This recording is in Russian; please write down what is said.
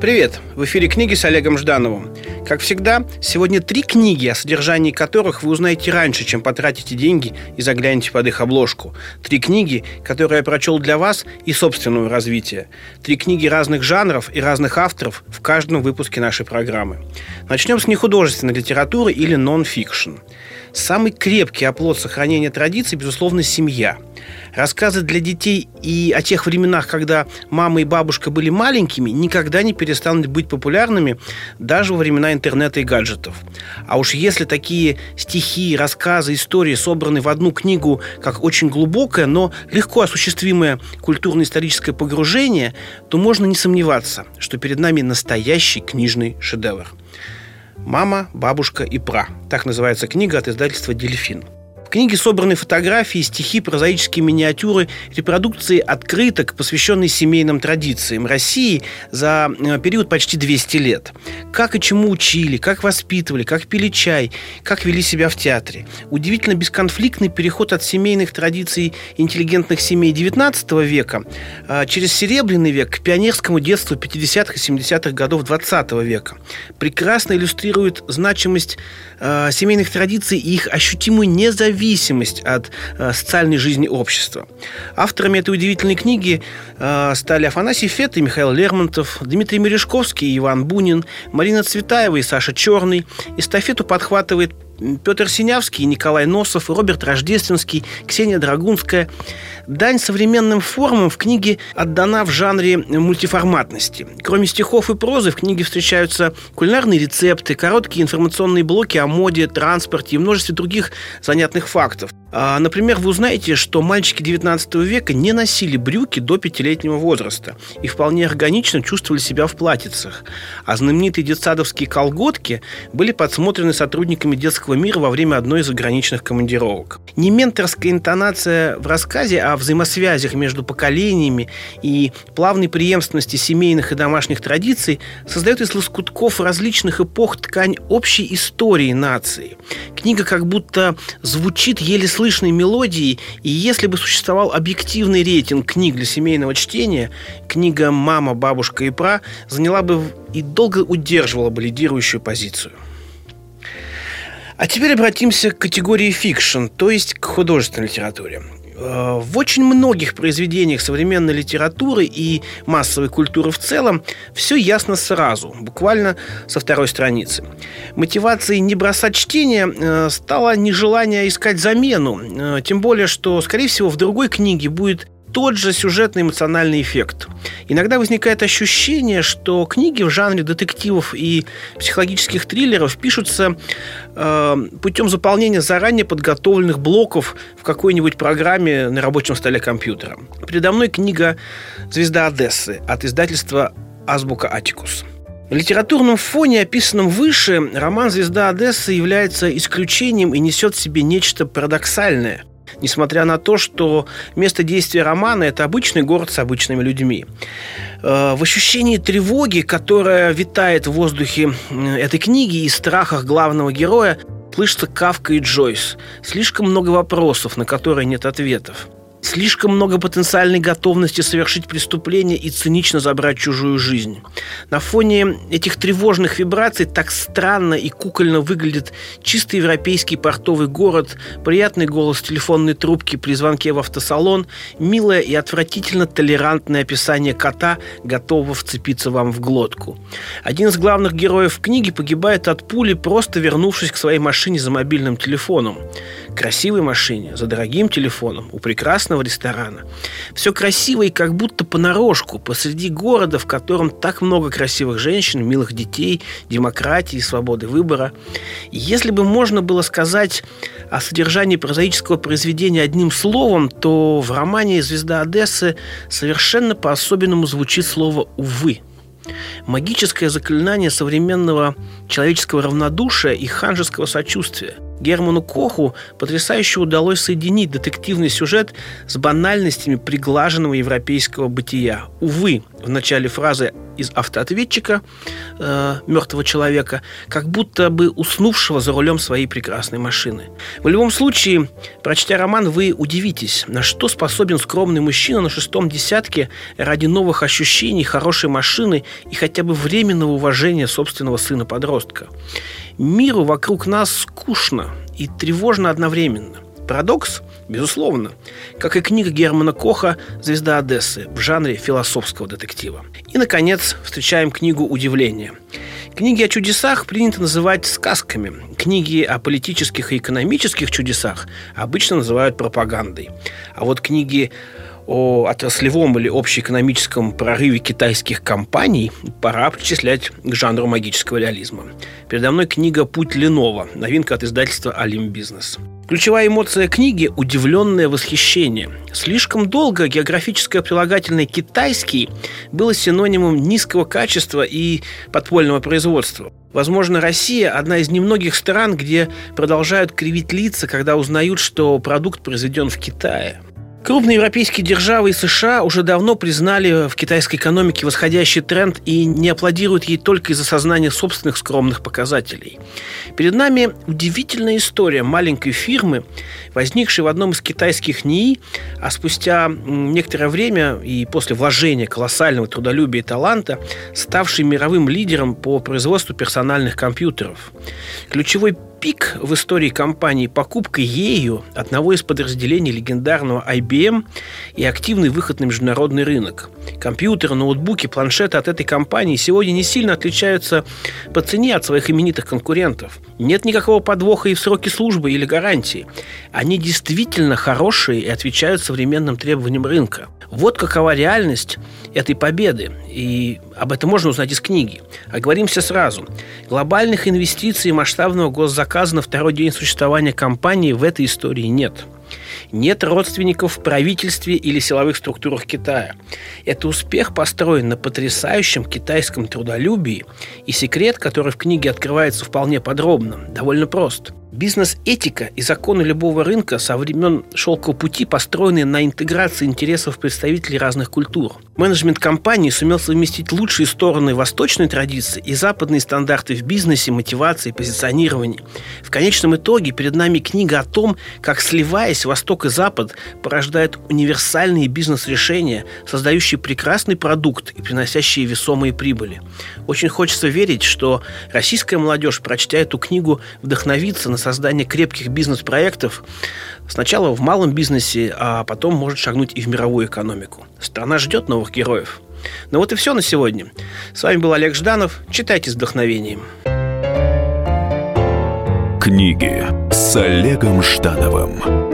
Привет! В эфире книги с Олегом Ждановым. Как всегда, сегодня три книги, о содержании которых вы узнаете раньше, чем потратите деньги и заглянете под их обложку. Три книги, которые я прочел для вас и собственного развития. Три книги разных жанров и разных авторов в каждом выпуске нашей программы. Начнем с нехудожественной литературы или нон-фикшн. Самый крепкий оплот сохранения традиций, безусловно, семья. Рассказы для детей и о тех временах, когда мама и бабушка были маленькими, никогда не перестанут быть популярными даже во времена интернета и гаджетов. А уж если такие стихи, рассказы, истории собраны в одну книгу как очень глубокое, но легко осуществимое культурно-историческое погружение, то можно не сомневаться, что перед нами настоящий книжный шедевр. «Мама, бабушка и пра». Так называется книга от издательства «Дельфин». В книге собраны фотографии, стихи, прозаические миниатюры, репродукции открыток, посвященные семейным традициям России за э, период почти 200 лет. Как и чему учили, как воспитывали, как пили чай, как вели себя в театре. Удивительно бесконфликтный переход от семейных традиций интеллигентных семей XIX века э, через Серебряный век к пионерскому детству 50-х и 70-х годов XX века. Прекрасно иллюстрирует значимость э, семейных традиций и их ощутимую независимость зависимость от э, социальной жизни общества. Авторами этой удивительной книги э, стали Афанасий Фет и Михаил Лермонтов, Дмитрий Мережковский и Иван Бунин, Марина Цветаева и Саша Черный. Эстафету подхватывает Петр Синявский, Николай Носов, Роберт Рождественский, Ксения Драгунская. Дань современным формам в книге отдана в жанре мультиформатности. Кроме стихов и прозы в книге встречаются кулинарные рецепты, короткие информационные блоки о моде, транспорте и множестве других занятных фактов. А, например, вы узнаете, что мальчики 19 века не носили брюки до пятилетнего возраста и вполне органично чувствовали себя в платьицах. А знаменитые детсадовские колготки были подсмотрены сотрудниками детского мира во время одной из заграничных командировок. Не менторская интонация в рассказе о взаимосвязях между поколениями и плавной преемственности семейных и домашних традиций создает из лоскутков различных эпох ткань общей истории нации. Книга как будто звучит еле слышно слышной мелодии, и если бы существовал объективный рейтинг книг для семейного чтения, книга «Мама, бабушка и пра» заняла бы и долго удерживала бы лидирующую позицию. А теперь обратимся к категории fiction, то есть к художественной литературе. Э, в очень многих произведениях современной литературы и массовой культуры в целом все ясно сразу, буквально со второй страницы. Мотивацией не бросать чтение э, стало нежелание искать замену, э, тем более, что, скорее всего, в другой книге будет тот же сюжетный эмоциональный эффект. Иногда возникает ощущение, что книги в жанре детективов и психологических триллеров пишутся э, путем заполнения заранее подготовленных блоков в какой-нибудь программе на рабочем столе компьютера. Передо мной книга «Звезда Одессы» от издательства «Азбука Атикус». На литературном фоне, описанном выше, роман «Звезда Одессы» является исключением и несет в себе нечто парадоксальное несмотря на то, что место действия романа – это обычный город с обычными людьми. Э, в ощущении тревоги, которая витает в воздухе этой книги и страхах главного героя, слышатся Кавка и Джойс. Слишком много вопросов, на которые нет ответов. Слишком много потенциальной готовности совершить преступление и цинично забрать чужую жизнь. На фоне этих тревожных вибраций так странно и кукольно выглядит чисто европейский портовый город, приятный голос телефонной трубки при звонке в автосалон, милое и отвратительно толерантное описание кота, готового вцепиться вам в глотку. Один из главных героев книги погибает от пули, просто вернувшись к своей машине за мобильным телефоном. Красивой машине, за дорогим телефоном, у прекрасного прекрасного ресторана. Все красиво и как будто понарошку, посреди города, в котором так много красивых женщин, милых детей, демократии, свободы выбора. Если бы можно было сказать о содержании прозаического произведения одним словом, то в романе «Звезда Одессы» совершенно по-особенному звучит слово «увы». Магическое заклинание современного человеческого равнодушия и ханжеского сочувствия – Герману Коху потрясающе удалось соединить детективный сюжет с банальностями приглаженного европейского бытия. Увы, в начале фразы из автоответчика э, мертвого человека, как будто бы уснувшего за рулем своей прекрасной машины. В любом случае, прочтя роман, вы удивитесь, на что способен скромный мужчина на шестом десятке ради новых ощущений, хорошей машины и хотя бы временного уважения собственного сына-подростка. Миру вокруг нас скучно и тревожно одновременно. Парадокс? Безусловно. Как и книга Германа Коха «Звезда Одессы» в жанре философского детектива. И, наконец, встречаем книгу «Удивление». Книги о чудесах принято называть сказками. Книги о политических и экономических чудесах обычно называют пропагандой. А вот книги о отраслевом или общеэкономическом прорыве китайских компаний пора причислять к жанру магического реализма. Передо мной книга «Путь Ленова», новинка от издательства «Алим Бизнес». Ключевая эмоция книги – удивленное восхищение. Слишком долго географическое прилагательное «китайский» было синонимом низкого качества и подпольного производства. Возможно, Россия – одна из немногих стран, где продолжают кривить лица, когда узнают, что продукт произведен в Китае – Крупные европейские державы и США уже давно признали в китайской экономике восходящий тренд и не аплодируют ей только из-за сознания собственных скромных показателей. Перед нами удивительная история маленькой фирмы, возникшей в одном из китайских НИИ, а спустя некоторое время и после вложения колоссального трудолюбия и таланта, ставшей мировым лидером по производству персональных компьютеров. Ключевой пик в истории компании покупка ею одного из подразделений легендарного IBM и активный выход на международный рынок. Компьютеры, ноутбуки, планшеты от этой компании сегодня не сильно отличаются по цене от своих именитых конкурентов. Нет никакого подвоха и в сроки службы или гарантии. Они действительно хорошие и отвечают современным требованиям рынка. Вот какова реальность этой победы. И об этом можно узнать из книги. Оговоримся сразу. Глобальных инвестиций и масштабного госзаказа на второй день существования компании в этой истории нет. Нет родственников в правительстве или силовых структурах Китая. Это успех построен на потрясающем китайском трудолюбии, и секрет, который в книге открывается вполне подробно, довольно прост – Бизнес-этика и законы любого рынка со времен шелкового пути построены на интеграции интересов представителей разных культур. Менеджмент компании сумел совместить лучшие стороны восточной традиции и западные стандарты в бизнесе, мотивации, позиционировании. В конечном итоге перед нами книга о том, как, сливаясь Восток и Запад, порождают универсальные бизнес-решения, создающие прекрасный продукт и приносящие весомые прибыли. Очень хочется верить, что российская молодежь, прочтя эту книгу, вдохновится на создание крепких бизнес-проектов сначала в малом бизнесе, а потом может шагнуть и в мировую экономику. Страна ждет новых героев. Ну вот и все на сегодня. С вами был Олег Жданов. Читайте с вдохновением. Книги с Олегом Ждановым.